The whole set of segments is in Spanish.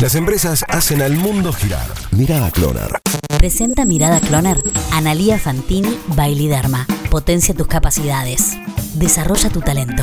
Las empresas hacen al mundo girar. Mirada Cloner. Presenta Mirada Cloner. Analía Fantini Bailiderma. Potencia tus capacidades. Desarrolla tu talento.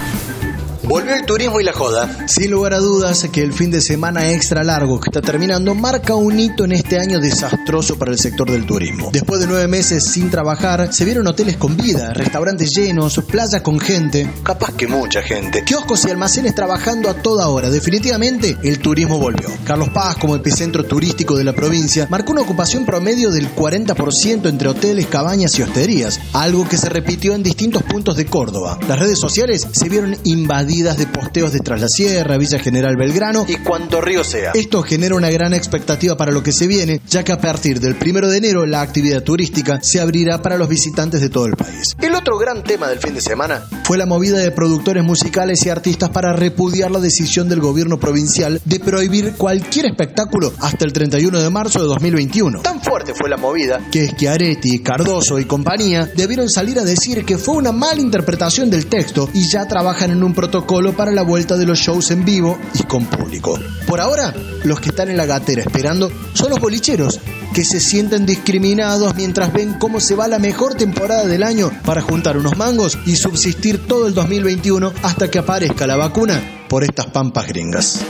Volvió el turismo y la joda. Sin lugar a dudas que el fin de semana extra largo que está terminando marca un hito en este año desastroso para el sector del turismo. Después de nueve meses sin trabajar, se vieron hoteles con vida, restaurantes llenos, playas con gente, Capaz que mucha gente. kioscos y almacenes trabajando a toda hora. Definitivamente el turismo volvió. Carlos Paz, como epicentro turístico de la provincia, marcó una ocupación promedio del 40% entre hoteles, cabañas y hosterías, algo que se repitió en distintos puntos de Córdoba. Las redes sociales se vieron invadidas de posteos de Tras la Sierra, Villa General Belgrano Y cuanto río sea. esto genera una gran expectativa para lo que se viene, ya que a partir del primero de enero la actividad turística se abrirá para los visitantes de todo el país. El otro gran tema del fin de semana Fue la movida de productores musicales y artistas para repudiar la decisión del gobierno provincial de prohibir cualquier espectáculo hasta el 31 de marzo de 2021. Tan fuerte fue la movida Que Schiaretti, Cardoso y compañía debieron salir a decir que fue una mala interpretación del texto y ya trabajan en un protocolo para la vuelta de los shows en vivo y con público. Por ahora, los que están en la gatera esperando son los bolicheros, que se sienten discriminados mientras ven cómo se va la mejor temporada del año para juntar unos mangos y subsistir todo el 2021 hasta que aparezca la vacuna por estas pampas gringas.